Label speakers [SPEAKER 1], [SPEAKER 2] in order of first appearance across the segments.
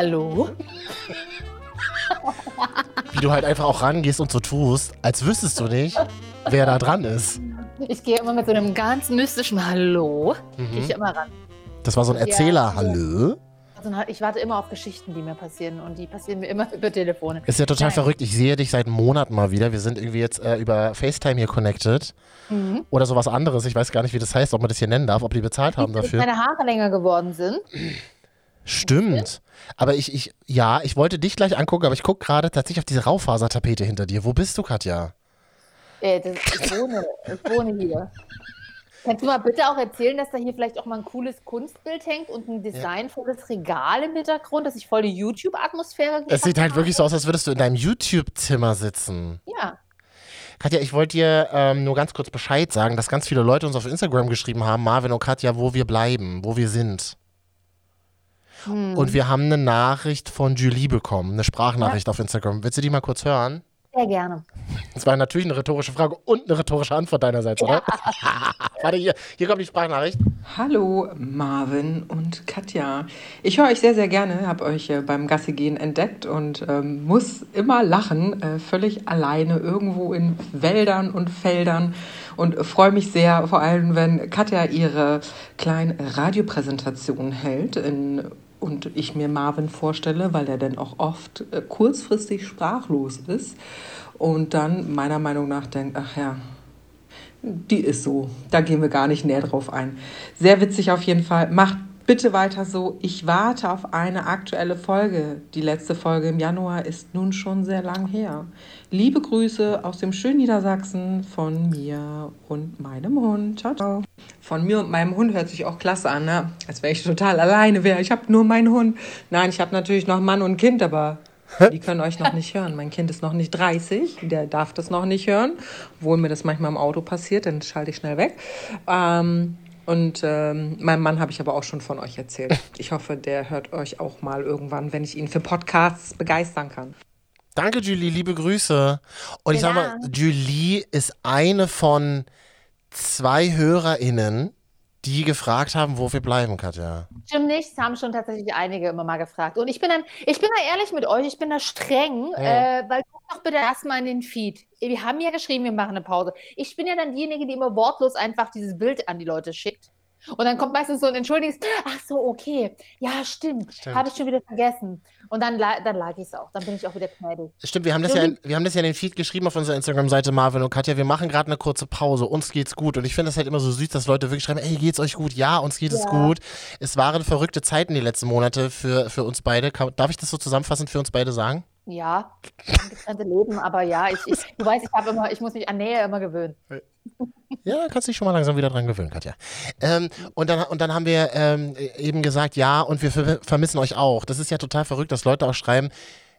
[SPEAKER 1] Hallo?
[SPEAKER 2] Wie du halt einfach auch rangehst und so tust, als wüsstest du nicht, wer da dran ist.
[SPEAKER 1] Ich gehe immer mit so einem ganz mystischen Hallo.
[SPEAKER 2] Mhm.
[SPEAKER 1] Gehe ich immer ran.
[SPEAKER 2] Das war so ein Erzähler, hallo?
[SPEAKER 1] Also ich warte immer auf Geschichten, die mir passieren und die passieren mir immer über Telefone.
[SPEAKER 2] Ist ja total
[SPEAKER 1] Nein.
[SPEAKER 2] verrückt. Ich sehe dich seit Monaten mal wieder. Wir sind irgendwie jetzt äh, über FaceTime hier connected.
[SPEAKER 1] Mhm.
[SPEAKER 2] Oder sowas anderes. Ich weiß gar nicht, wie das heißt, ob man das hier nennen darf, ob die bezahlt haben dafür.
[SPEAKER 1] meine Haare länger geworden sind.
[SPEAKER 2] Stimmt. Aber ich, ich, ja, ich wollte dich gleich angucken, aber ich gucke gerade tatsächlich auf diese Raufasertapete hinter dir. Wo bist du, Katja?
[SPEAKER 1] Äh, das, ich, wohne, ich wohne hier. Kannst du mal bitte auch erzählen, dass da hier vielleicht auch mal ein cooles Kunstbild hängt und ein designvolles Regal im Hintergrund, dass ich voll die YouTube-Atmosphäre
[SPEAKER 2] Es sieht halt wirklich so aus, als würdest du in deinem YouTube-Zimmer sitzen.
[SPEAKER 1] habe? Ja.
[SPEAKER 2] Katja, ich wollte dir ähm, nur ganz kurz Bescheid sagen, dass ganz viele Leute uns auf Instagram geschrieben haben, Marvin und Katja, wo wir bleiben, wo wir sind.
[SPEAKER 1] Hm.
[SPEAKER 2] Und wir haben eine Nachricht von Julie bekommen, eine Sprachnachricht auf Instagram. Willst du die mal kurz hören?
[SPEAKER 1] Sehr gerne.
[SPEAKER 2] Das war natürlich eine rhetorische Frage und eine rhetorische Antwort deinerseits, oder? Warte, hier, hier kommt die Sprachnachricht.
[SPEAKER 3] Hallo Marvin und Katja. Ich höre euch sehr, sehr gerne, habe euch äh, beim Gassigehen entdeckt und ähm, muss immer lachen, äh, völlig alleine irgendwo in Wäldern und Feldern und freue mich sehr, vor allem wenn Katja ihre kleine Radiopräsentation hält in, und ich mir Marvin vorstelle, weil er dann auch oft äh, kurzfristig sprachlos ist und dann meiner Meinung nach denkt, ach ja, die ist so. Da gehen wir gar nicht näher drauf ein. Sehr witzig auf jeden Fall. Macht bitte weiter so. Ich warte auf eine aktuelle Folge. Die letzte Folge im Januar ist nun schon sehr lang her. Liebe Grüße aus dem schönen Niedersachsen von mir und meinem Hund. Ciao, ciao. Von mir und meinem Hund hört sich auch klasse an, ne? Als wenn ich total alleine wäre. Ich habe nur meinen Hund. Nein, ich habe natürlich noch Mann und Kind, aber die können euch noch nicht hören. Mein Kind ist noch nicht 30, der darf das noch nicht hören, obwohl mir das manchmal im Auto passiert, dann schalte ich schnell weg. Ähm, und ähm, meinem Mann habe ich aber auch schon von euch erzählt. Ich hoffe, der hört euch auch mal irgendwann, wenn ich ihn für Podcasts begeistern kann.
[SPEAKER 2] Danke, Julie, liebe Grüße. Und ich sag mal,
[SPEAKER 1] Ja.
[SPEAKER 2] Julie ist eine von zwei HörerInnen, die gefragt haben, wo wir bleiben, Katja.
[SPEAKER 1] Stimmt nicht, es haben schon tatsächlich einige immer mal gefragt. Und ich bin dann, ich bin da ehrlich mit euch, ich bin da streng, äh, weil guck doch bitte erstmal in den Feed. Wir haben ja geschrieben, wir machen eine Pause. Ich bin ja dann diejenige, die immer wortlos einfach dieses Bild an die Leute schickt. Und dann kommt meistens so ein Entschuldigungs, ach so, okay, ja, stimmt,
[SPEAKER 2] Stimmt.
[SPEAKER 1] habe ich schon wieder vergessen. Und dann, dann lag ich es auch, dann bin ich auch wieder gnädig.
[SPEAKER 2] Stimmt, wir haben, das ja in, wir haben das ja in den Feed geschrieben auf unserer Instagram-Seite, Marvin und Katja. Wir machen gerade eine kurze Pause. Uns geht's gut. Und ich finde es halt immer so süß, dass Leute wirklich schreiben: Ey, geht's euch gut? Ja, uns geht es
[SPEAKER 1] Ja.
[SPEAKER 2] gut. Es waren verrückte Zeiten die letzten Monate für, für uns beide. Darf ich das so zusammenfassend für uns beide sagen?
[SPEAKER 1] Ja, getrennte Leben, aber ja, ich, ich, du weißt, ich habe immer, ich muss mich an Nähe immer gewöhnen.
[SPEAKER 2] Ja, kannst dich schon mal langsam wieder dran gewöhnen, Katja. Ähm, und, dann, und dann haben wir ähm, eben gesagt, ja, und wir ver vermissen euch auch. Das ist ja total verrückt, dass Leute auch schreiben,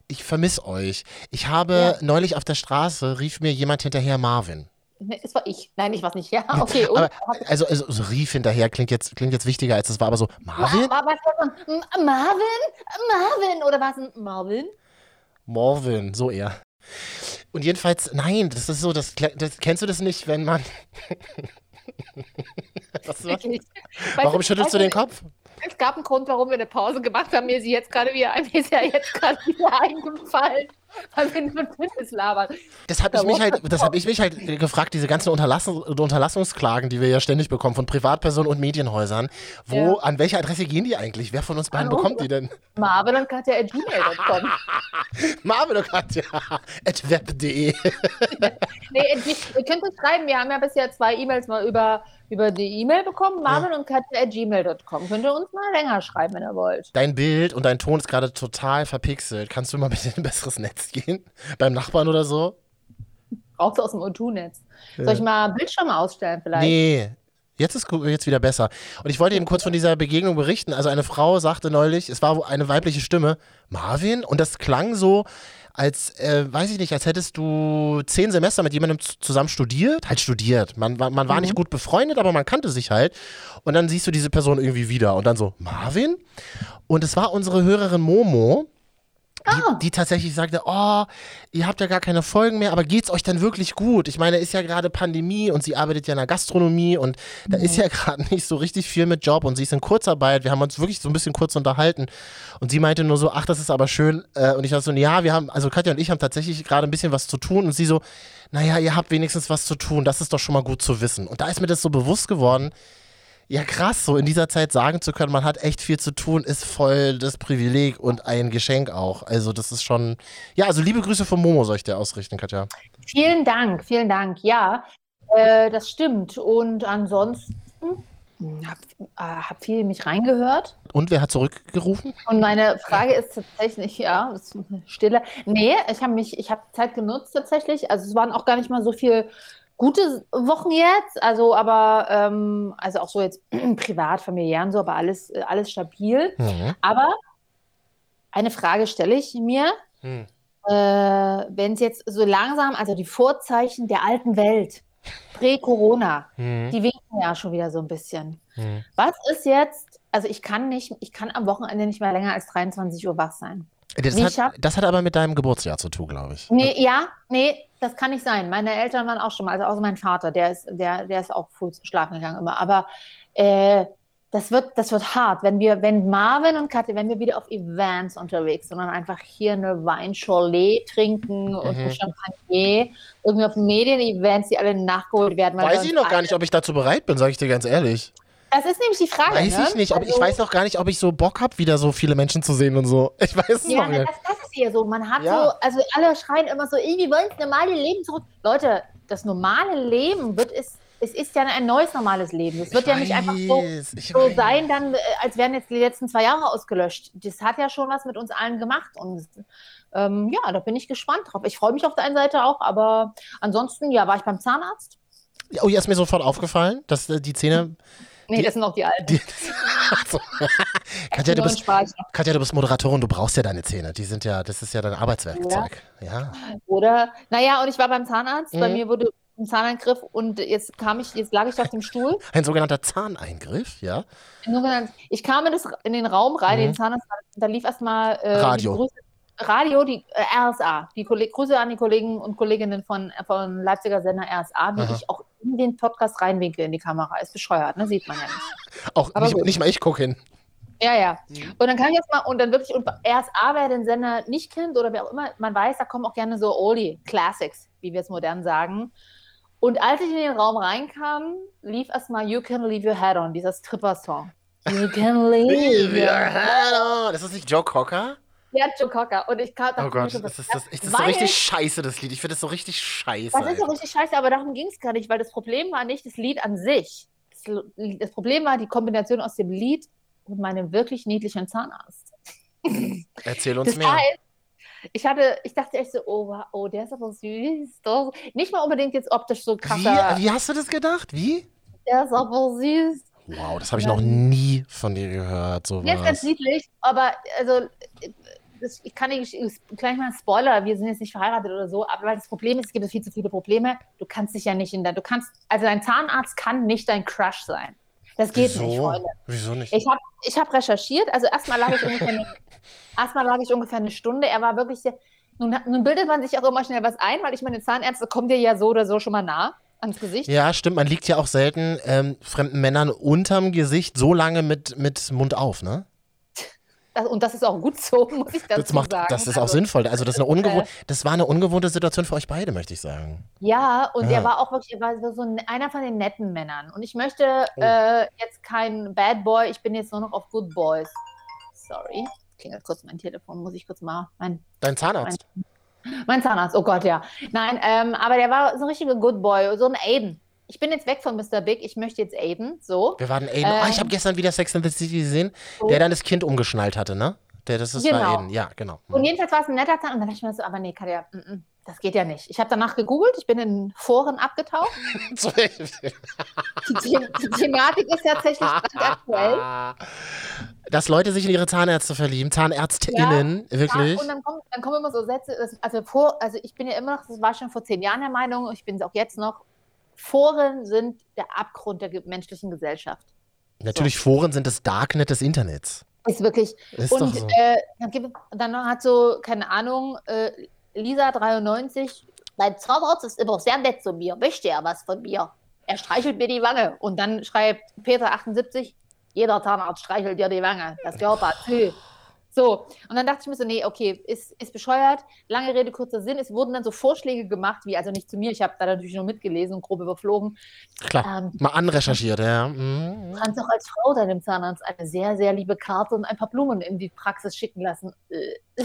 [SPEAKER 2] ich vermisse euch. Ich habe
[SPEAKER 1] Ja.
[SPEAKER 2] neulich auf der Straße, rief mir jemand hinterher Marvin.
[SPEAKER 1] Ne, Es war ich. Nein, ich war nicht. Ja, okay.
[SPEAKER 2] Aber, also, also, also rief hinterher klingt jetzt, klingt jetzt wichtiger, als es war, aber so, Marvin?
[SPEAKER 1] War, war, war so ein Marvin? Marvin? Oder war es ein Marvin?
[SPEAKER 2] Marvin, so eher. Und jedenfalls, nein, das ist so, das, das kennst du das nicht, wenn man. was, was? Warum schüttelst du den Kopf?
[SPEAKER 1] Es gab einen Grund, warum wir eine Pause gemacht haben. Mir ist sie jetzt gerade wieder, mir ist ja jetzt gerade wieder eingefallen, weil wir nur Fitness labern.
[SPEAKER 2] Das habe ich, mich halt, das hab ich mich halt gefragt, diese ganzen Unterlassen, Unterlassungsklagen, die wir ja ständig bekommen von Privatpersonen und Medienhäusern. Wo,
[SPEAKER 1] Ja.
[SPEAKER 2] an welche Adresse gehen die eigentlich? Wer von uns beiden bekommt die denn?
[SPEAKER 1] Marvin und Katja at gmail.com.
[SPEAKER 2] Marvin und Katja, at web.de.
[SPEAKER 1] Nee, ihr könnt uns schreiben. Wir haben ja bisher zwei E-Mails mal über, über die E-Mail bekommen. Marvin und Katja at gmail.com. Könnt ihr uns mal länger schreiben, wenn ihr wollt.
[SPEAKER 2] Dein Bild und dein Ton ist gerade total verpixelt. Kannst du mal bitte in ein besseres Netz gehen? Beim Nachbarn oder so?
[SPEAKER 1] Raus aus dem O2-Netz. Soll ich mal Bildschirme ausstellen vielleicht?
[SPEAKER 2] Nee. Jetzt ist jetzt wieder besser. Und ich wollte eben kurz von dieser Begegnung berichten. Also eine Frau sagte neulich, es war eine weibliche Stimme, Marvin, und das klang so, als, äh, weiß ich nicht, als hättest du zehn Semester mit jemandem zusammen studiert. Halt studiert. Man, man war nicht gut befreundet, aber man kannte sich halt. Und dann siehst du diese Person irgendwie wieder. Und dann so, Marvin? Und es war unsere Hörerin Momo. Die,
[SPEAKER 1] Ah.
[SPEAKER 2] die tatsächlich sagte, oh, ihr habt ja gar keine Folgen mehr, aber geht's euch dann wirklich gut? Ich meine, ist ja gerade Pandemie und sie arbeitet ja in der Gastronomie und da ist ja gerade nicht so richtig viel mit Job und sie ist in Kurzarbeit. Wir haben uns wirklich so ein bisschen kurz unterhalten und sie meinte nur so, ach, das ist aber schön. Äh, und ich dachte so, ja, wir haben, also Katja und ich haben tatsächlich gerade ein bisschen was zu tun und sie so, naja, ihr habt wenigstens was zu tun, das ist doch schon mal gut zu wissen. Und da ist mir das so bewusst geworden, ja, krass, so in dieser Zeit sagen zu können, man hat echt viel zu tun, ist voll das Privileg und ein Geschenk auch. Also, das ist schon. Ja, also liebe Grüße von Momo soll ich dir ausrichten, Katja.
[SPEAKER 1] Vielen Dank, vielen Dank. Ja, äh, das stimmt. Und ansonsten habe äh, hab viel in mich reingehört.
[SPEAKER 2] Und wer hat zurückgerufen?
[SPEAKER 1] Und meine Frage ist tatsächlich, ja, ist Stille. Nee, ich habe mich, ich habe Zeit genutzt tatsächlich. Also es waren auch gar nicht mal so viel gute Wochen jetzt. Also, aber ähm, also auch so jetzt privat, familiär und so, aber alles, äh, alles stabil.
[SPEAKER 2] Mhm.
[SPEAKER 1] Aber eine Frage stelle ich mir.
[SPEAKER 2] Hm.
[SPEAKER 1] Äh, wenn es jetzt so langsam, also die Vorzeichen der alten Welt, prä-Corona,
[SPEAKER 2] Mhm.
[SPEAKER 1] die winken ja schon wieder so ein bisschen.
[SPEAKER 2] Mhm.
[SPEAKER 1] Was ist jetzt, also ich kann nicht, ich kann am Wochenende nicht mehr länger als 23 Uhr wach sein.
[SPEAKER 2] Das, hat,
[SPEAKER 1] schafft-
[SPEAKER 2] das hat aber mit deinem Geburtsjahr zu tun, glaube ich.
[SPEAKER 1] Nee, ja, nee, das kann nicht sein. Meine Eltern waren auch schon mal, also außer mein Vater, der ist, der, der ist auch früh schlafen gegangen immer. Aber äh, das wird, das wird hart, wenn wir, wenn Marvin und Katja, wenn wir wieder auf Events unterwegs sind und einfach hier eine Weincholet trinken und
[SPEAKER 2] Mhm.
[SPEAKER 1] ein Champagner, irgendwie auf Medien-Events, die alle nachgeholt werden.
[SPEAKER 2] Weiß ich noch gar nicht, ob ich dazu bereit bin, sage ich dir ganz ehrlich.
[SPEAKER 1] Das ist nämlich die Frage.
[SPEAKER 2] Weiß
[SPEAKER 1] ne?
[SPEAKER 2] ich nicht. Ob, ich
[SPEAKER 1] Also-
[SPEAKER 2] weiß noch gar nicht, ob ich so Bock habe, wieder so viele Menschen zu sehen und so. Ich weiß es
[SPEAKER 1] Ja,
[SPEAKER 2] noch nicht.
[SPEAKER 1] das, das ist hier so. Man hat
[SPEAKER 2] Ja.
[SPEAKER 1] so, also alle schreien immer so, "Ey, wir wollen das normale Leben zurück. Leute, das normale Leben wird es, es ist ja ein neues normales Leben. Es wird ja nicht einfach so,
[SPEAKER 2] weiß, ich
[SPEAKER 1] so
[SPEAKER 2] weiß.
[SPEAKER 1] sein, dann, äh, als wären jetzt die letzten zwei Jahre ausgelöscht. Das hat ja schon was mit uns allen gemacht. Und ähm, ja, da bin ich gespannt drauf. Ich freue mich auf der einen Seite auch, aber ansonsten, ja, war ich beim Zahnarzt.
[SPEAKER 2] Oh, ja, ist mir sofort aufgefallen, dass äh, die Zähne.
[SPEAKER 1] Nee,
[SPEAKER 2] Die-
[SPEAKER 1] das sind auch die alten.
[SPEAKER 2] Die, also, Katja, du bist. Katja, du bist Moderatorin, du brauchst ja deine Zähne. Die sind ja, das ist ja dein Arbeitswerkzeug. Ja.
[SPEAKER 1] Oder, naja, und ich war beim Zahnarzt. Bei
[SPEAKER 2] Mhm.
[SPEAKER 1] mir wurde ein Zahneingriff und jetzt kam ich, jetzt lag ich auf dem Stuhl.
[SPEAKER 2] Ein sogenannter Zahneingriff, ja.
[SPEAKER 1] Nur genannt, ich kam in, das, in den Raum rein,
[SPEAKER 2] Mhm.
[SPEAKER 1] den Zahnarzt, da lief erstmal äh,
[SPEAKER 2] Radio.
[SPEAKER 1] Die Grüße, Radio, die äh, RSA, die Kolleg Grüße an die Kollegen und Kolleginnen von, von Leipziger Sender RSA, wie
[SPEAKER 2] Aha.
[SPEAKER 1] ich auch in den Podcast reinwinke in die Kamera. Ist bescheuert, ne? Sieht man ja nicht.
[SPEAKER 2] Auch nicht, nicht mal ich gucke hin.
[SPEAKER 1] Ja, ja.
[SPEAKER 2] Mhm.
[SPEAKER 1] Und dann kam ich jetzt mal, und dann wirklich, und RSA, wer den Sender nicht kennt oder wer auch immer, man weiß, da kommen auch gerne so Oldie Classics, wie wir es modern sagen. Und als ich in den Raum reinkam, lief erstmal You Can Leave Your Head On, dieser Stripper-Song. You can leave your head on.
[SPEAKER 2] Das ist nicht Joe Cocker?
[SPEAKER 1] Ja, Joe Cocker. Und ich kam,
[SPEAKER 2] Oh Gott,
[SPEAKER 1] schon,
[SPEAKER 2] das ist, das, das ist so richtig scheiße, das Lied. Ich finde das so richtig scheiße.
[SPEAKER 1] Das ist
[SPEAKER 2] Alter.
[SPEAKER 1] richtig scheiße, aber darum ging es gar nicht, weil das Problem war nicht das Lied an sich. Das, das Problem war die Kombination aus dem Lied und meinem wirklich niedlichen Zahnarzt.
[SPEAKER 2] Erzähl uns
[SPEAKER 1] Das
[SPEAKER 2] mehr.
[SPEAKER 1] heißt, ich hatte, ich dachte echt so, oh, wow, oh, der ist aber süß. Doch. Nicht mal unbedingt jetzt optisch so krasser.
[SPEAKER 2] Wie, wie hast du das gedacht? Wie?
[SPEAKER 1] Der ist aber süß.
[SPEAKER 2] Wow, das habe ich
[SPEAKER 1] Ja.
[SPEAKER 2] noch nie von dir gehört. So
[SPEAKER 1] ist ganz niedlich, aber also das, ich kann nicht ich- gleich mal ein Spoiler, wir sind jetzt nicht verheiratet oder so, aber weil das Problem ist, es gibt viel zu viele Probleme. Du kannst dich ja nicht in dein, du kannst, also dein Zahnarzt kann nicht dein Crush sein. Das geht nicht,
[SPEAKER 2] Wieso?
[SPEAKER 1] Freunde.
[SPEAKER 2] Wieso nicht?
[SPEAKER 1] Ich habe ich hab recherchiert, also erstmal lag ich ungefähr eine, erstmal lag ich ungefähr eine Stunde. Er war wirklich sehr, nun, nun bildet man sich auch immer schnell was ein, weil ich meine, Zahnärzte kommen dir ja so oder so schon mal nah ans Gesicht.
[SPEAKER 2] Ja, stimmt. Man liegt ja auch selten ähm, fremden Männern unterm Gesicht so lange mit, mit Mund auf, ne?
[SPEAKER 1] Das, und das ist auch gut so, muss ich dazu
[SPEAKER 2] Das, macht,
[SPEAKER 1] sagen.
[SPEAKER 2] das ist auch
[SPEAKER 1] Also,
[SPEAKER 2] sinnvoll. Also das, ist eine ungewohnt,
[SPEAKER 1] Äh.
[SPEAKER 2] das war eine ungewohnte Situation für euch beide, möchte ich sagen.
[SPEAKER 1] Ja, und
[SPEAKER 2] Ja.
[SPEAKER 1] er war auch wirklich, er war so ein, einer von den netten Männern. Und ich möchte
[SPEAKER 2] Oh.
[SPEAKER 1] äh, jetzt kein Bad Boy, ich bin jetzt nur noch auf Good Boys. Sorry. Klingelt kurz mein Telefon, muss ich kurz mal. Mein,
[SPEAKER 2] Dein Zahnarzt.
[SPEAKER 1] mein Zahnarzt, oh Gott, ja. Nein, ähm, aber der war so ein richtiger Good Boy, so ein Aiden. Ich bin jetzt weg von Mr. Big, ich möchte jetzt Aiden, so.
[SPEAKER 2] Wir waren Aiden. ah, ich habe
[SPEAKER 1] Ähm.
[SPEAKER 2] gestern wieder Sex and the City gesehen,
[SPEAKER 1] So.
[SPEAKER 2] der dann das Kind umgeschnallt hatte, ne? Der, das ist
[SPEAKER 1] Genau.
[SPEAKER 2] Aiden. Ja, genau.
[SPEAKER 1] Und jedenfalls war es ein netter Zahn. Und dann dachte ich mir so, aber nee, Katja, mm, mm, das geht ja nicht. Ich habe danach gegoogelt, ich bin in Foren abgetaucht. Die, The die Thematik ist tatsächlich aktuell.
[SPEAKER 2] Dass Leute sich in ihre Zahnärzte verlieben, ZahnärztInnen, wirklich.
[SPEAKER 1] Ja, und dann kommen, dann kommen immer so Sätze, also, vor, also ich bin ja immer noch, das war schon vor zehn Jahren der Meinung, ich bin es auch jetzt noch, Foren sind der Abgrund der menschlichen Gesellschaft.
[SPEAKER 2] Natürlich, Foren sind das Darknet des Internets.
[SPEAKER 1] Ist wirklich.
[SPEAKER 2] Ist
[SPEAKER 1] und
[SPEAKER 2] doch so.
[SPEAKER 1] äh, dann, hat so, keine Ahnung, äh, Lisa93, dein Zahnarzt ist immer sehr nett zu mir, möchte er was von mir. Er streichelt mir die Wange. Und dann schreibt Peter78, jeder Zahnarzt streichelt dir die Wange. Das gehört dazu. So, und dann dachte ich mir so, nee, okay, ist, ist bescheuert. Lange Rede, kurzer Sinn. Es wurden dann so Vorschläge gemacht, wie, also nicht zu mir, ich habe da natürlich nur mitgelesen und grob überflogen.
[SPEAKER 2] Klar,
[SPEAKER 1] Ähm,
[SPEAKER 2] mal anrecherchiert, ja. Mhm.
[SPEAKER 1] Du kannst auch als Frau deinem Zahnarzt eine sehr, sehr liebe Karte und ein paar Blumen in die Praxis schicken lassen. Äh,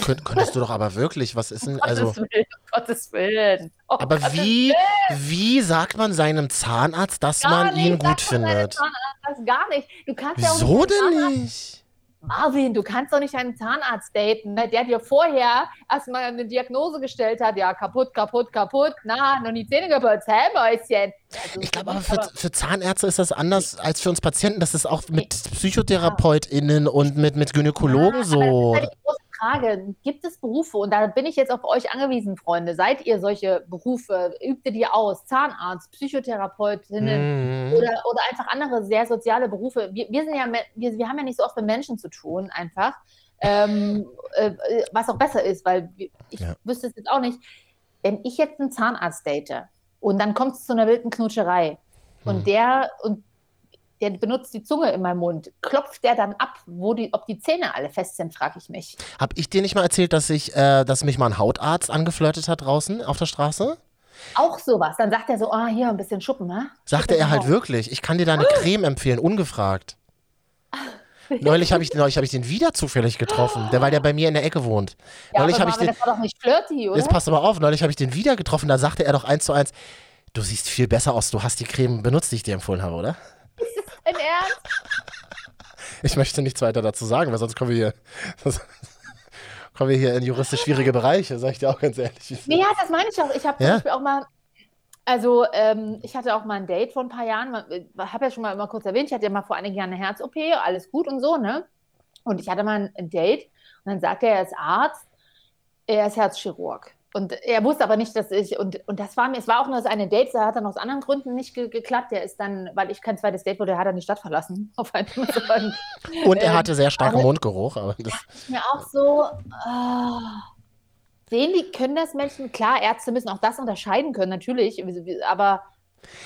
[SPEAKER 2] Könnt, könntest du doch aber wirklich, was ist denn, also,
[SPEAKER 1] Gottes Willen, Gottes Willen. Oh,
[SPEAKER 2] aber
[SPEAKER 1] Gottes
[SPEAKER 2] wie, wie sagt man seinem Zahnarzt, dass
[SPEAKER 1] Gar
[SPEAKER 2] man ihn
[SPEAKER 1] nicht,
[SPEAKER 2] gut
[SPEAKER 1] man deinem
[SPEAKER 2] findet?
[SPEAKER 1] Zahnarzt das gar nicht. Du kannst ja auch
[SPEAKER 2] Wieso
[SPEAKER 1] nicht
[SPEAKER 2] denn nicht?
[SPEAKER 1] Marvin, du kannst doch nicht einen Zahnarzt daten, ne? der dir vorher erstmal eine Diagnose gestellt hat, ja, kaputt, kaputt, kaputt, na, noch die Zähne geputzt, hä, Mäuschen. Also,
[SPEAKER 2] Ich glaube aber für, für Zahnärzte ist das anders als für uns Patienten. Das ist auch mit PsychotherapeutInnen und mit, mit Gynäkologen so.
[SPEAKER 1] Das ist halt die große Frage. Gibt es Berufe, und da bin ich jetzt auf euch angewiesen, Freunde, seid ihr solche Berufe, übt ihr die aus, Zahnarzt, Psychotherapeutinnen
[SPEAKER 2] Mhm.
[SPEAKER 1] oder, oder einfach andere sehr soziale Berufe? Wir, wir, sind ja, wir, wir haben ja nicht so oft mit Menschen zu tun, einfach. Ähm, äh, äh, was auch besser ist, weil ich
[SPEAKER 2] Ja.
[SPEAKER 1] wüsste es jetzt auch nicht. Wenn ich jetzt einen Zahnarzt date und dann kommt es zu einer wilden Knutscherei und
[SPEAKER 2] Hm.
[SPEAKER 1] der und der benutzt die Zunge in meinem Mund. Klopft der dann ab, wo die, ob die Zähne alle fest sind, frage ich mich.
[SPEAKER 2] Hab ich dir nicht mal erzählt, dass ich, äh, dass mich mal ein Hautarzt angeflirtet hat draußen auf der Straße?
[SPEAKER 1] Auch sowas. Dann sagt er so, ah, hier ein bisschen Schuppen, ne?
[SPEAKER 2] Sagte er halt
[SPEAKER 1] drauf.
[SPEAKER 2] wirklich. Ich kann dir da eine Creme empfehlen, ungefragt. Neulich habe ich, neulich hab ich den wieder zufällig getroffen, der, weil der bei mir in der Ecke wohnt.
[SPEAKER 1] Ja,
[SPEAKER 2] neulich
[SPEAKER 1] aber
[SPEAKER 2] habe ich den,
[SPEAKER 1] das war doch nicht flirty, oder?
[SPEAKER 2] jetzt passt aber auf, neulich habe ich den wieder getroffen, da sagte er doch eins zu eins, du siehst viel besser aus, du hast die Creme benutzt, die ich dir empfohlen habe, oder?
[SPEAKER 1] Ernst?
[SPEAKER 2] Ich möchte nichts weiter dazu sagen, weil sonst kommen wir hier, sonst kommen wir hier in juristisch schwierige Bereiche, sag ich dir auch ganz ehrlich.
[SPEAKER 1] Nee, ja, das meine ich auch. Ich habe zum
[SPEAKER 2] Ja?
[SPEAKER 1] Beispiel auch mal, also ähm, ich hatte auch mal ein Date vor ein paar Jahren, habe ja schon mal immer kurz erwähnt, ich hatte ja mal vor einigen Jahren eine Herz-OP, alles gut und so, ne? Und ich hatte mal ein Date und dann sagte er, er ist Arzt, er ist Herzchirurg. Und er wusste aber nicht, dass ich, und, und das war mir, es war auch nur das eine Date, da hat dann aus anderen Gründen nicht ge geklappt. Der ist dann, weil ich kein zweites Date wurde, hat er die Stadt verlassen. Auf einmal so ein,
[SPEAKER 2] Und er
[SPEAKER 1] Ähm,
[SPEAKER 2] hatte sehr starken Mundgeruch, aber das,
[SPEAKER 1] mir auch so, ah, sehen die, können das Menschen, klar, Ärzte müssen auch das unterscheiden können, natürlich, aber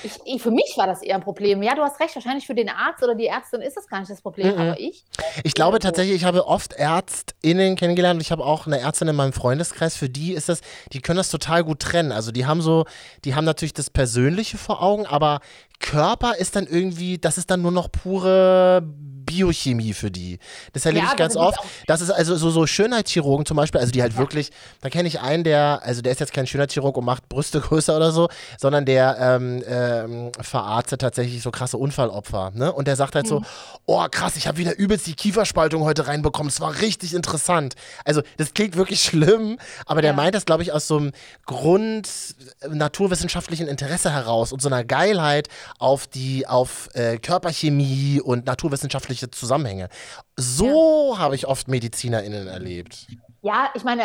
[SPEAKER 1] ich, ich, für mich war das eher ein Problem. Ja, du hast recht, wahrscheinlich für den Arzt oder die Ärztin ist das gar nicht das Problem,
[SPEAKER 2] Mhm.
[SPEAKER 1] aber ich,
[SPEAKER 2] Ich glaube
[SPEAKER 1] so.
[SPEAKER 2] tatsächlich, ich habe oft ÄrztInnen kennengelernt und ich habe auch eine Ärztin in meinem Freundeskreis, für die ist das, die können das total gut trennen. Also die haben so, die haben natürlich das Persönliche vor Augen, aber Körper ist dann irgendwie, das ist dann nur noch pure Biochemie für die. Das erlebe
[SPEAKER 1] Ja,
[SPEAKER 2] ich ganz
[SPEAKER 1] das
[SPEAKER 2] oft. Das ist also so, so Schönheitschirurgen zum Beispiel, also die halt wirklich, da kenne ich einen, der, also der ist jetzt kein Schönheitschirurg und macht Brüste größer oder so, sondern der ähm, ähm, verarztet tatsächlich so krasse Unfallopfer. Ne? Und der sagt halt so, oh krass, ich habe wieder übelst die Kieferspaltung heute reinbekommen, es war richtig interessant. Also das klingt wirklich schlimm, aber der
[SPEAKER 1] Ja.
[SPEAKER 2] meint das, glaube ich, aus so einem Grund naturwissenschaftlichen Interesse heraus und so einer Geilheit auf die, auf äh, Körperchemie und naturwissenschaftliche Zusammenhänge. So habe ich oft MedizinerInnen erlebt.
[SPEAKER 1] ja, ich meine,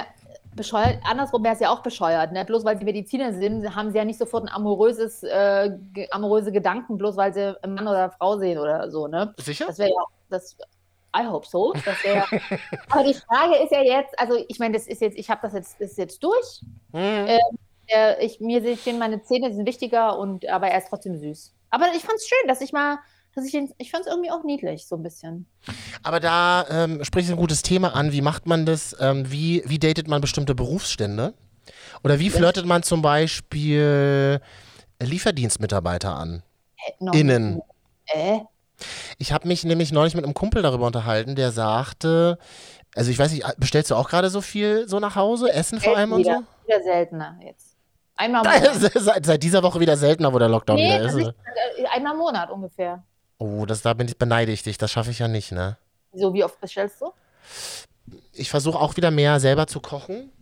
[SPEAKER 1] bescheuert, andersrum wäre es ja auch bescheuert, ne? bloß weil sie Mediziner sind, haben sie ja nicht sofort ein amoröses, äh, ge- amoröse Gedanken, bloß weil sie einen Mann oder eine Frau sehen oder so, ne?
[SPEAKER 2] Sicher?
[SPEAKER 1] Das wäre ja, das, I hope so. Wär, aber die Frage ist ja jetzt, also ich meine, das ist jetzt, ich habe das jetzt, das ist jetzt durch.
[SPEAKER 2] Hm.
[SPEAKER 1] Äh, ich, mir stehen meine Zähne sind wichtiger und aber er ist trotzdem süß. Aber ich fand es schön, dass ich mal, dass ich den, ich fand es irgendwie auch niedlich, so ein bisschen.
[SPEAKER 2] Aber da ähm, sprichst du ein gutes Thema an. Wie macht man das? Ähm, wie, wie datet man bestimmte Berufsstände? Oder wie flirtet man zum Beispiel Lieferdienstmitarbeiter an?
[SPEAKER 1] Äh,
[SPEAKER 2] Innen.
[SPEAKER 1] Äh?
[SPEAKER 2] Ich habe mich nämlich neulich mit einem Kumpel darüber unterhalten, der sagte, also ich weiß nicht, bestellst du auch gerade so viel so nach Hause? Essen vor allem und
[SPEAKER 1] wieder,
[SPEAKER 2] so?
[SPEAKER 1] wieder seltener jetzt. Einmal im Monat.
[SPEAKER 2] seit, seit dieser Woche wieder seltener, wo der Lockdown
[SPEAKER 1] nee,
[SPEAKER 2] wieder ist.
[SPEAKER 1] ich,
[SPEAKER 2] oder?
[SPEAKER 1] äh, einmal im Monat ungefähr.
[SPEAKER 2] Oh, das, da bin ich, beneide ich dich, das schaffe ich ja nicht, ne?
[SPEAKER 1] So, wie oft bestellst du?
[SPEAKER 2] Ich versuche auch wieder mehr selber zu kochen.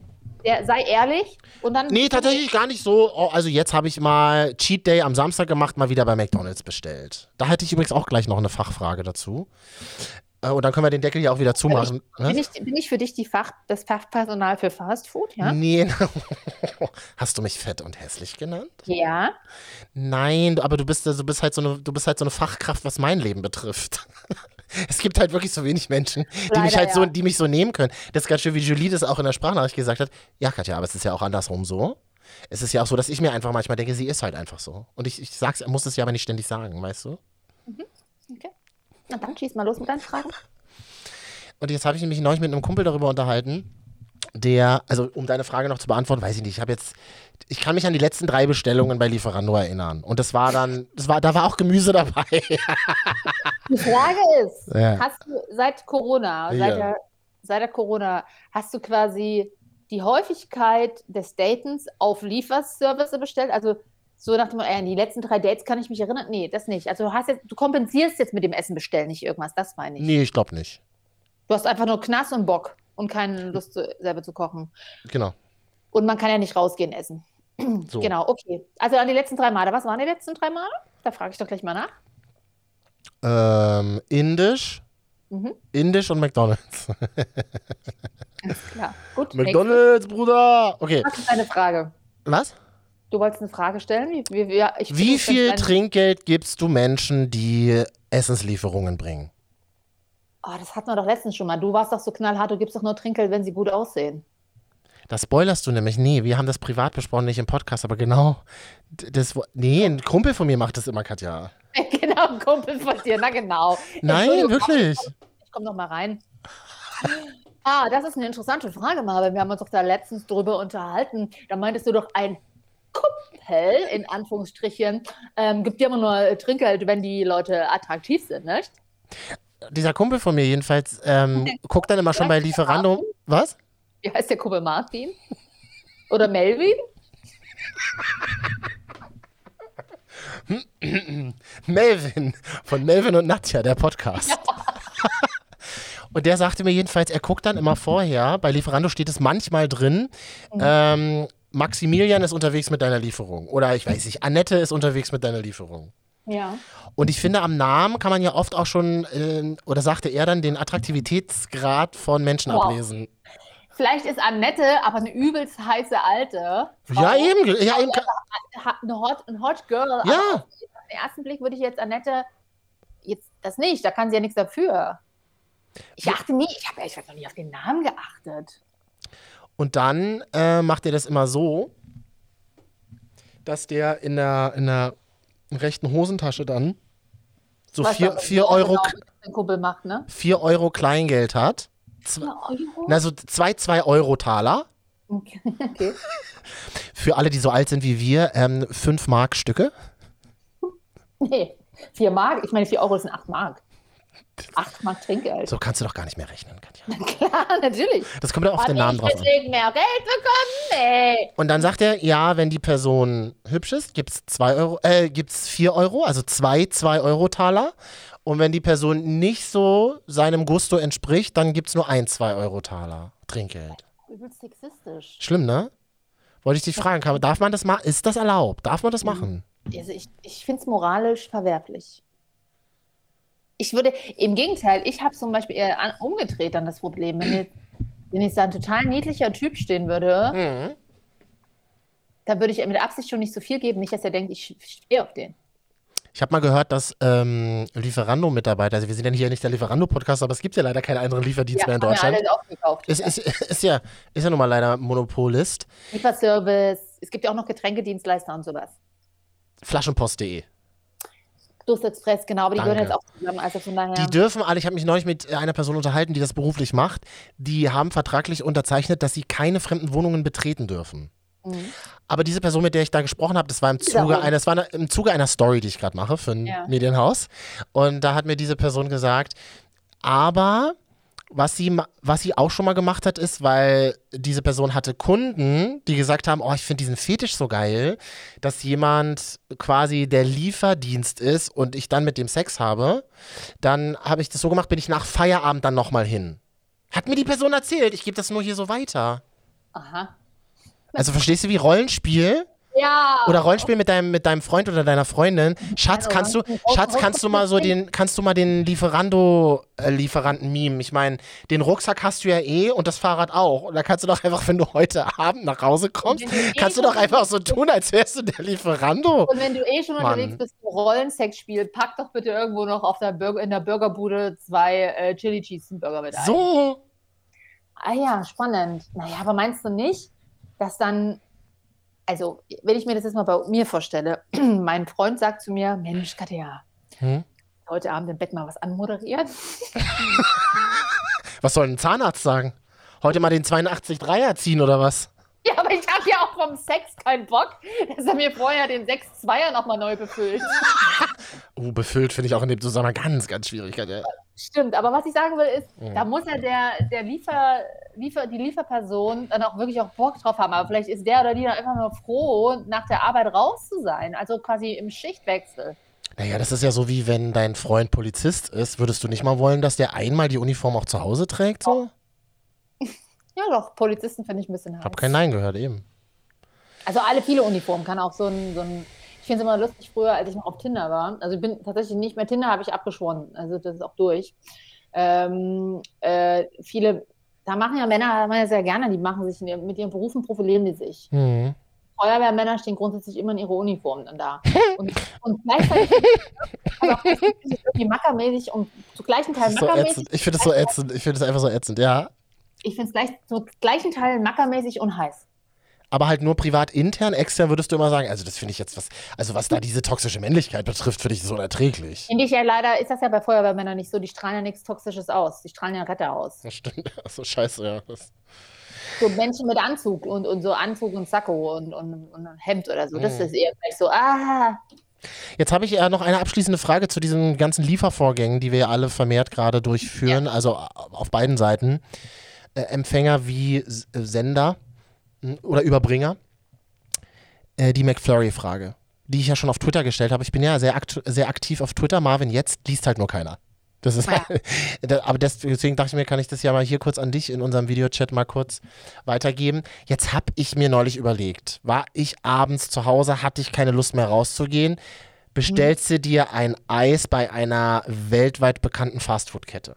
[SPEAKER 1] Der, sei ehrlich und dann.
[SPEAKER 2] Nee, tatsächlich gar nicht so. Oh, Also jetzt habe ich mal Cheat Day am Samstag gemacht, mal wieder bei McDonalds bestellt. Da hätte ich übrigens auch gleich noch eine Fachfrage dazu. Äh, Und dann können wir den Deckel ja auch wieder zumachen.
[SPEAKER 1] Bin
[SPEAKER 2] ne?
[SPEAKER 1] ich, bin ich für dich die Fach, das Fachpersonal für Fast Food, ja?
[SPEAKER 2] Nee. Hast du mich fett und hässlich genannt?
[SPEAKER 1] Ja.
[SPEAKER 2] Nein, aber du bist, du bist halt so eine, du bist halt so eine Fachkraft, was mein Leben betrifft. Es gibt halt wirklich so wenig Menschen, die mich halt so,
[SPEAKER 1] ja.
[SPEAKER 2] die mich so nehmen können. Das ist ganz schön, wie Julie das auch in der Sprachnachricht gesagt hat. Ja, Katja, aber es ist ja auch andersrum so. Es ist ja auch so, dass ich mir einfach manchmal denke, sie ist halt einfach so. Und ich, ich sag's, muss es ja aber nicht ständig sagen, weißt du?
[SPEAKER 1] Okay. Na dann schieß mal los mit deinen Fragen.
[SPEAKER 2] Und jetzt habe ich mich neulich mit einem Kumpel darüber unterhalten, der, also um deine Frage noch zu beantworten, weiß ich nicht, ich habe jetzt, ich kann mich an die letzten drei Bestellungen bei Lieferando erinnern. Und das war dann, das war, da war auch Gemüse dabei.
[SPEAKER 1] Die Frage ist,
[SPEAKER 2] Ja.
[SPEAKER 1] hast du seit Corona,
[SPEAKER 2] Ja.
[SPEAKER 1] seit, der, seit der Corona, hast du quasi die Häufigkeit des Datens auf Lieferservice bestellt? Also so nach dem, äh, an die letzten drei Dates kann ich mich erinnern? Nee, das nicht. Also du hast jetzt, du kompensierst jetzt mit dem Essen bestellen nicht irgendwas, das meine ich.
[SPEAKER 2] nee, ich glaube nicht.
[SPEAKER 1] Du hast einfach nur Knast und Bock und keine Lust, selber zu kochen.
[SPEAKER 2] Genau.
[SPEAKER 1] Und man kann ja nicht rausgehen essen.
[SPEAKER 2] So.
[SPEAKER 1] Genau, okay. Also an die letzten drei Male. Was waren die letzten drei Male? Da frage ich doch gleich mal nach.
[SPEAKER 2] Ähm, Indisch,
[SPEAKER 1] Mhm.
[SPEAKER 2] Indisch und McDonalds.
[SPEAKER 1] Klar. Gut.
[SPEAKER 2] McDonalds, Bruder! Okay.
[SPEAKER 1] Was ist deine Frage?
[SPEAKER 2] was?
[SPEAKER 1] Du wolltest eine Frage stellen? Wie, wie, ja, ich
[SPEAKER 2] Wie viel Trinkgeld gibst du Menschen, die Essenslieferungen bringen?
[SPEAKER 1] Oh, das hatten wir doch letztens schon mal. Du warst doch so knallhart, du gibst doch nur Trinkgeld, wenn sie gut aussehen.
[SPEAKER 2] Das spoilerst du nämlich. Nee, wir haben das privat besprochen, nicht im Podcast, aber genau. Das, nee, ein Kumpel von mir macht das immer, Katja.
[SPEAKER 1] genau, ein Kumpel von dir, na genau.
[SPEAKER 2] Nein, wirklich.
[SPEAKER 1] Ich komme noch mal rein. Ah, das ist eine interessante Frage, Marvin. Wir haben uns doch da letztens drüber unterhalten. Da meintest du doch, ein Kumpel, in Anführungsstrichen, ähm, gibt dir immer nur äh, Trinkgeld, wenn die Leute attraktiv sind, nicht?
[SPEAKER 2] Dieser Kumpel von mir jedenfalls ähm, guckt dann immer schon bei Lieferando. Was?
[SPEAKER 1] Wie heißt der Kumpel Martin? Oder Melvin?
[SPEAKER 2] Melvin von Melvin und Nadja, der Podcast. und der sagte mir jedenfalls, er guckt dann immer vorher, bei Lieferando steht es manchmal drin, ähm, Maximilian ist unterwegs mit deiner Lieferung. Oder ich weiß nicht, Annette ist unterwegs mit deiner Lieferung.
[SPEAKER 1] Ja.
[SPEAKER 2] Und ich finde, am Namen kann man ja oft auch schon, äh, oder sagte er dann, den Attraktivitätsgrad von Menschen
[SPEAKER 1] Wow.
[SPEAKER 2] ablesen.
[SPEAKER 1] Vielleicht ist Annette aber eine übelst heiße Alte. Frau.
[SPEAKER 2] Ja, eben. Ja, eben
[SPEAKER 1] Eine Hot, ein Hot Girl.
[SPEAKER 2] Ja.
[SPEAKER 1] Aber auf den ersten Blick würde ich jetzt Annette, jetzt das nicht, da kann sie ja nichts dafür. Ich achte nie, ich habe ehrlich gesagt noch nie auf den Namen geachtet.
[SPEAKER 2] Und dann äh, macht er das immer so, dass der in der, in der rechten Hosentasche dann so
[SPEAKER 1] Weißt
[SPEAKER 2] 4
[SPEAKER 1] du,
[SPEAKER 2] vier
[SPEAKER 1] was
[SPEAKER 2] Euro,
[SPEAKER 1] genau ne?
[SPEAKER 2] vier Euro Kleingeld hat. Z
[SPEAKER 1] Ja, Euro.
[SPEAKER 2] na, so zwei 2-Euro-Taler.
[SPEAKER 1] Okay. okay.
[SPEAKER 2] Für alle, die so alt sind wie wir, ähm, 5 Mark-Stücke.
[SPEAKER 1] Nee, 4 Mark. Ich meine, 4 Euro sind 8 Mark. 8 Mark Trinkgeld.
[SPEAKER 2] So kannst du doch gar nicht mehr rechnen, Katja.
[SPEAKER 1] Klar, natürlich.
[SPEAKER 2] Das kommt ja auf
[SPEAKER 1] Hat
[SPEAKER 2] den Namen drauf an.
[SPEAKER 1] deswegen mehr Geld bekommen? Nee.
[SPEAKER 2] Und dann sagt er, ja, wenn die Person hübsch ist, gibt es Euro, äh, gibt's 4 Euro, also zwei 2-Euro-Taler. Und wenn die Person nicht so seinem Gusto entspricht, dann gibt es nur ein 2-Euro-Taler Trinkgeld.
[SPEAKER 1] Übelst sexistisch.
[SPEAKER 2] Schlimm, ne? Wollte ich dich fragen, darf man das machen? Ist das erlaubt? Darf man das machen?
[SPEAKER 1] Also ich, ich finde es moralisch verwerflich. Ich würde, im Gegenteil, ich habe zum Beispiel eher an, umgedreht dann das Problem. Wenn jetzt, wenn jetzt da ein total niedlicher Typ stehen würde,
[SPEAKER 2] Mhm.
[SPEAKER 1] dann würde ich mit Absicht schon nicht so viel geben, nicht, dass er denkt, ich stehe auf den.
[SPEAKER 2] Ich habe mal gehört, dass ähm, Lieferando-Mitarbeiter, also wir sind ja hier nicht der Lieferando-Podcast, aber es gibt ja leider keinen anderen Lieferdienst mehr in Deutschland.
[SPEAKER 1] alles aufgekauft.
[SPEAKER 2] Ist, ist, ist, ja, ist ja nun mal leider Monopolist.
[SPEAKER 1] Lieferservice, es gibt ja auch noch Getränkedienstleister und sowas.
[SPEAKER 2] Flaschenpost.de.
[SPEAKER 1] Durstexpress, genau, aber die gehören
[SPEAKER 2] Danke.
[SPEAKER 1] jetzt auch zusammen. Also von daher.
[SPEAKER 2] Die dürfen alle, ich habe mich neulich mit einer Person unterhalten, die das beruflich macht, die haben vertraglich unterzeichnet, dass sie keine fremden Wohnungen betreten dürfen.
[SPEAKER 1] Mhm.
[SPEAKER 2] Aber diese Person, mit der ich da gesprochen habe, das war im Zuge, einer, das war im Zuge einer Story, die ich gerade mache für ein
[SPEAKER 1] Ja.
[SPEAKER 2] Medienhaus. Und da hat mir diese Person gesagt, aber was sie, was sie auch schon mal gemacht hat, ist, weil diese Person hatte Kunden, die gesagt haben, oh, ich finde diesen Fetisch so geil, dass jemand quasi der Lieferdienst ist und ich dann mit dem Sex habe, dann habe ich das so gemacht, bin ich nach Feierabend dann nochmal hin. Hat mir die Person erzählt, ich gebe das nur hier so weiter.
[SPEAKER 1] Aha.
[SPEAKER 2] Also verstehst du, wie Rollenspiel
[SPEAKER 1] Ja.
[SPEAKER 2] Oder Rollenspiel mit deinem, mit deinem Freund oder deiner Freundin. Schatz, kannst du, Schatz, kannst du mal so den, kannst du mal den Lieferando-Lieferanten-Meme? Ich meine, den Rucksack hast du ja eh und das Fahrrad auch. Und da kannst du doch einfach, wenn du heute Abend nach Hause kommst,
[SPEAKER 1] du eh
[SPEAKER 2] kannst du doch einfach so tun, als wärst du der Lieferando.
[SPEAKER 1] Und wenn du eh schon
[SPEAKER 2] Mann.
[SPEAKER 1] unterwegs bist Rollensex-Spiel, pack doch bitte irgendwo noch auf der Burger, in der Burgerbude zwei äh, Chili Cheese Burger mit ein.
[SPEAKER 2] So.
[SPEAKER 1] Ah ja, spannend. Naja, aber meinst du nicht, dass dann, also wenn ich mir das jetzt mal bei mir vorstelle, mein Freund sagt zu mir, Mensch, Katja,
[SPEAKER 2] Hm?
[SPEAKER 1] heute Abend im Bett mal was anmoderieren?
[SPEAKER 2] Was soll ein Zahnarzt sagen? Heute mal den 82-3er ziehen oder was?
[SPEAKER 1] Ja, aber ich habe ja auch vom Sex keinen Bock, dass er mir vorher den 6-2er nochmal neu befüllt.
[SPEAKER 2] Oh, befüllt finde ich auch in dem Zusammenhang ganz, ganz schwierig. Ja.
[SPEAKER 1] Stimmt, aber was ich sagen will, ist,
[SPEAKER 2] Mhm.
[SPEAKER 1] da muss ja der, der Liefer, Liefer, die Lieferperson dann auch wirklich auch Bock drauf haben. Aber vielleicht ist der oder die dann einfach nur froh, nach der Arbeit raus zu sein. Also quasi im Schichtwechsel.
[SPEAKER 2] Naja, das ist ja so wie wenn dein Freund Polizist ist. Würdest du nicht mal wollen, dass der einmal die Uniform auch zu Hause trägt? So?
[SPEAKER 1] Ja, doch, Polizisten finde ich ein bisschen heiß.
[SPEAKER 2] Hab kein Nein gehört, eben.
[SPEAKER 1] Also alle viele Uniformen kann auch so ein, so ein ich finde es immer lustig früher, als ich noch auf Tinder war. Also ich bin tatsächlich nicht mehr Tinder, habe ich abgeschworen. Also das ist auch durch. Ähm, äh, viele, da machen ja Männer, machen ja sehr gerne, die machen sich mit ihren Berufen profilieren die sich.
[SPEAKER 2] Mhm.
[SPEAKER 1] Feuerwehrmänner stehen grundsätzlich immer in ihrer Uniform dann da. Und, und gleichzeitig also irgendwie mackermäßig und zu gleichen Teilen
[SPEAKER 2] so
[SPEAKER 1] mackermäßig.
[SPEAKER 2] ätzend. Ich finde es so ätzend. Ich finde es einfach so ätzend, ja.
[SPEAKER 1] Ich finde es gleich, zu gleichen Teilen mackermäßig und heiß.
[SPEAKER 2] Aber halt nur privat intern, extern würdest du immer sagen, also das finde ich jetzt was, also was da diese toxische Männlichkeit betrifft, finde ich das unerträglich.
[SPEAKER 1] Finde ich ja leider, ist das ja bei Feuerwehrmännern nicht so, die strahlen ja nichts Toxisches aus. Die strahlen ja Retter aus.
[SPEAKER 2] Das stimmt. Achso, scheiße, ja. Das,
[SPEAKER 1] So Menschen mit Anzug und, und so Anzug und Sakko und, und, und Hemd oder so. Das
[SPEAKER 2] Mhm.
[SPEAKER 1] ist eher gleich so, ah,
[SPEAKER 2] Jetzt habe ich äh, noch eine abschließende Frage zu diesen ganzen Liefervorgängen, die wir ja alle vermehrt gerade durchführen, also äh, auf beiden Seiten. Äh, Empfänger wie S- äh, Sender oder Überbringer. Äh, die McFlurry-Frage, die ich ja schon auf Twitter gestellt habe. Ich bin ja sehr, akt sehr aktiv auf Twitter. Marvin, jetzt liest halt nur keiner. Das ist,
[SPEAKER 1] Ja.
[SPEAKER 2] Aber deswegen dachte ich mir, kann ich das ja mal hier kurz an dich in unserem Videochat mal kurz weitergeben. Jetzt habe ich mir neulich überlegt, war ich abends zu Hause, hatte ich keine Lust mehr rauszugehen, bestellst du dir ein Eis bei einer weltweit bekannten Fastfood-Kette.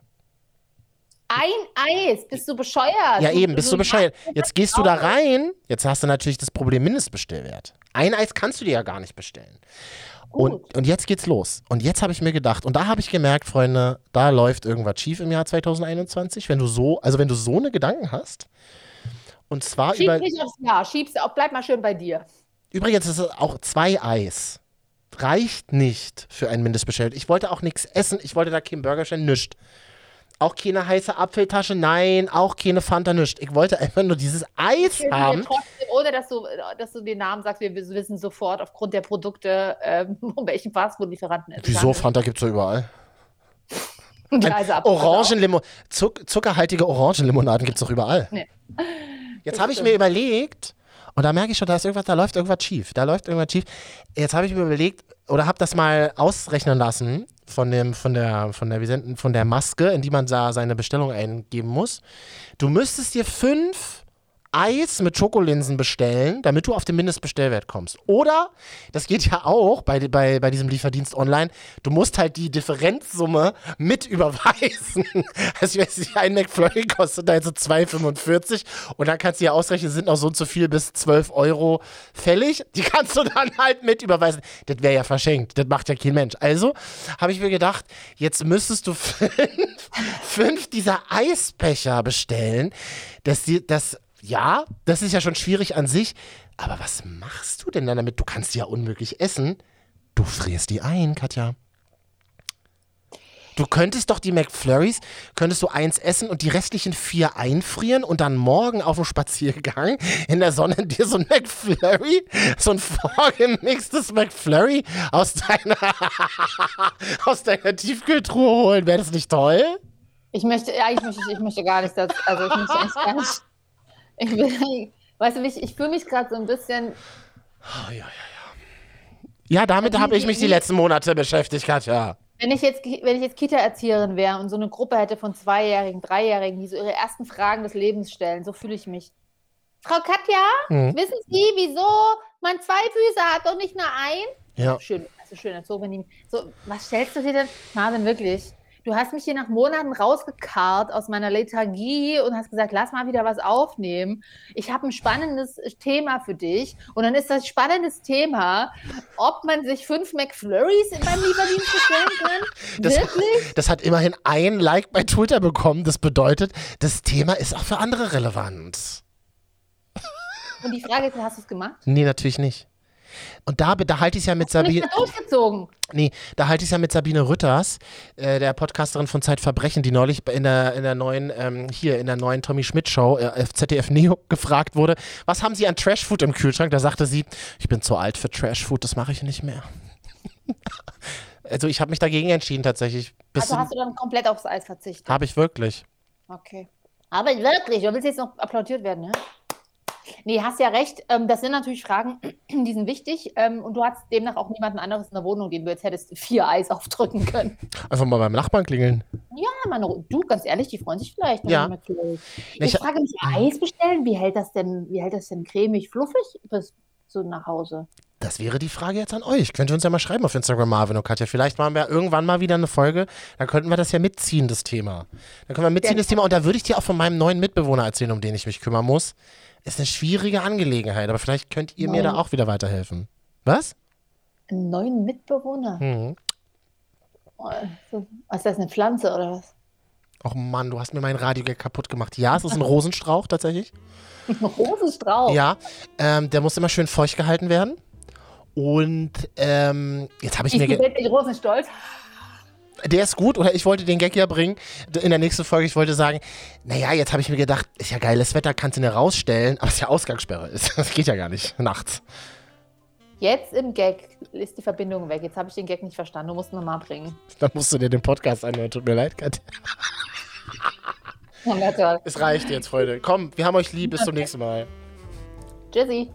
[SPEAKER 1] Ein Eis, bist du bescheuert?
[SPEAKER 2] Ja, eben, bist du bescheuert. Jetzt gehst du da rein, jetzt hast du natürlich das Problem Mindestbestellwert. Ein Eis kannst du dir ja gar nicht bestellen. Und, und jetzt geht's los. Und jetzt habe ich mir gedacht, und da habe ich gemerkt, Freunde, da läuft irgendwas schief im Jahr 2021, wenn du so, also wenn du so eine Gedanken hast. Und zwar
[SPEAKER 1] Schieb
[SPEAKER 2] über,
[SPEAKER 1] nicht aufs Jahr, schieb's auf, bleib mal schön bei dir.
[SPEAKER 2] übrigens ist es auch zwei Eis. Reicht nicht für ein Mindestbestellwert. Ich wollte auch nichts essen, ich wollte da keinen Burger stellen, nichts. Auch keine heiße Apfeltasche, nein, auch keine Fanta, nichts. Ich wollte einfach nur dieses Eis haben.
[SPEAKER 1] Trotzdem, ohne dass du, dass du den Namen sagst, wir wissen sofort aufgrund der Produkte, ähm, um welchen Fastfood-Lieferanten es
[SPEAKER 2] Wieso? Fanta überall.
[SPEAKER 1] Und die Eise ab-
[SPEAKER 2] Orangenlimo Zuck zuckerhaltige Orangenlimonaden gibt's doch überall.
[SPEAKER 1] Nee.
[SPEAKER 2] Jetzt habe ich mir überlegt, und da merke ich schon, da ist irgendwas, da läuft irgendwas schief. Da läuft irgendwas schief. Jetzt habe ich mir überlegt, oder habe das mal ausrechnen lassen von dem, von der, von der, wie senden- von der Maske, in die man da seine Bestellung eingeben muss. Du müsstest dir fünf Eis mit Schokolinsen bestellen, damit du auf den Mindestbestellwert kommst. Oder, das geht ja auch bei, bei, bei diesem Lieferdienst online, du musst halt die Differenzsumme mit überweisen. Also ich weiß nicht, ein McFlurry kostet da jetzt so 2,45 und dann kannst du ja ausrechnen, sind noch so und so viel bis 12 Euro fällig. Die kannst du dann halt mit überweisen. Das wäre ja verschenkt, das macht ja kein Mensch. Also habe ich mir gedacht, jetzt müsstest du fünf, fünf dieser Eisbecher bestellen, dass die, das ja, das ist ja schon schwierig an sich. Aber was machst du denn dann damit? Du kannst die ja unmöglich essen. Du frierst die ein, Katja. Du könntest doch die McFlurries, könntest du eins essen und die restlichen vier einfrieren und dann morgen auf dem Spaziergang in der Sonne dir so ein McFlurry, so ein vorgemixtes McFlurry aus deiner, aus deiner Tiefkühltruhe holen. Wäre das nicht toll?
[SPEAKER 1] Ich möchte, ja, ich möchte, ich möchte gar nicht, das, also ich möchte gar nicht. Ich will, weißt du, ich, ich fühle mich gerade so ein bisschen,
[SPEAKER 2] Ja, damit
[SPEAKER 1] Wie-
[SPEAKER 2] habe ich mich die letzten Monate beschäftigt, Katja.
[SPEAKER 1] wenn ich jetzt, wenn ich jetzt Kita-Erzieherin wäre und so eine Gruppe hätte von Zweijährigen, Dreijährigen, die so ihre ersten Fragen des Lebens stellen, so fühle ich mich. Frau Katja,
[SPEAKER 2] Hm.
[SPEAKER 1] wissen Sie, wieso mein Zweifüßer hat doch nicht nur ein.
[SPEAKER 2] Ja.
[SPEAKER 1] Schön, also schön erzogen. So, was stellst du dir denn? Marvin, wirklich. Du hast mich hier nach Monaten rausgekarrt aus meiner Lethargie und hast gesagt, lass mal wieder was aufnehmen. Ich habe ein spannendes Thema für dich. Und dann ist das spannendes Thema, ob man sich fünf McFlurries in meinem Lieferdienst bestellen kann.
[SPEAKER 2] Das,
[SPEAKER 1] Wirklich?
[SPEAKER 2] das hat immerhin ein Like bei Twitter bekommen. Das bedeutet, das Thema ist auch für andere relevant.
[SPEAKER 1] Und die Frage ist, hast du es gemacht?
[SPEAKER 2] Nee, natürlich nicht. Und da, da halte ich es ja mit Sabine.
[SPEAKER 1] durchgezogen?
[SPEAKER 2] Nee, da halte ich es ja mit Sabine Rütters, äh, der Podcasterin von Zeitverbrechen, die neulich in der, in der neuen, ähm, hier in der neuen Tommy Schmidt Show äh, ZDF Neo gefragt wurde, was haben Sie an Trashfood im Kühlschrank? Da sagte sie, ich bin zu alt für Trashfood, das mache ich nicht mehr. also ich habe mich dagegen entschieden tatsächlich.
[SPEAKER 1] Also hast du dann komplett aufs Eis verzichtet?
[SPEAKER 2] Habe ich wirklich.
[SPEAKER 1] Okay. Aber wirklich, du willst jetzt noch applaudiert werden, ne? Nee, hast ja recht. Ähm, das sind natürlich Fragen, die sind wichtig. Ähm, und du hast demnach auch niemanden anderes in der Wohnung, den du jetzt hättest vier Eis aufdrücken können.
[SPEAKER 2] Einfach mal beim Nachbarn klingeln.
[SPEAKER 1] Ja, meine, du, ganz ehrlich, die freuen sich vielleicht.
[SPEAKER 2] Ja. Ich-
[SPEAKER 1] Ich frage mich, Eis bestellen, wie hält das denn, wie hält das denn cremig, fluffig bis so nach Hause?
[SPEAKER 2] Das wäre die Frage jetzt an euch. Könnt ihr uns ja mal schreiben auf Instagram, Marvin und Katja. Vielleicht machen wir irgendwann mal wieder eine Folge. Da könnten wir das ja mitziehen, das Thema. Dann können wir mitziehen, das Thema. Und da würde ich dir auch von meinem neuen Mitbewohner erzählen, um den ich mich kümmern muss. Ist eine schwierige Angelegenheit, aber vielleicht könnt ihr mir da auch wieder weiterhelfen. Was?
[SPEAKER 1] Einen neuen Mitbewohner?
[SPEAKER 2] Mhm.
[SPEAKER 1] Oh, so- ist das, eine Pflanze oder was?
[SPEAKER 2] Och Mann, du hast mir mein Radio kaputt gemacht. Ja, es ist ein Rosenstrauch tatsächlich.
[SPEAKER 1] Ein Rosenstrauch.
[SPEAKER 2] Ja, ähm, der muss immer schön feucht gehalten werden. Und ähm, jetzt habe ich
[SPEAKER 1] Ich
[SPEAKER 2] mir. ge-
[SPEAKER 1] bin Rosenstolz.
[SPEAKER 2] Der ist gut, oder ich wollte den Gag ja bringen in der nächsten Folge. Ich wollte sagen, naja, jetzt habe ich mir gedacht, ist ja geiles Wetter, kannst du ja rausstellen, aber es ist ja Ausgangssperre. Ist- Das geht ja gar nicht, nachts.
[SPEAKER 1] Jetzt im Gag ist die Verbindung weg. Jetzt habe ich den Gag nicht verstanden. Du musst ihn nochmal bringen.
[SPEAKER 2] Dann musst du dir den Podcast anhören, tut mir leid, Katja.
[SPEAKER 1] Na toll.
[SPEAKER 2] Es reicht jetzt, Freunde. Komm, wir haben euch lieb, bis zum nächsten Mal.
[SPEAKER 1] Tschüssi.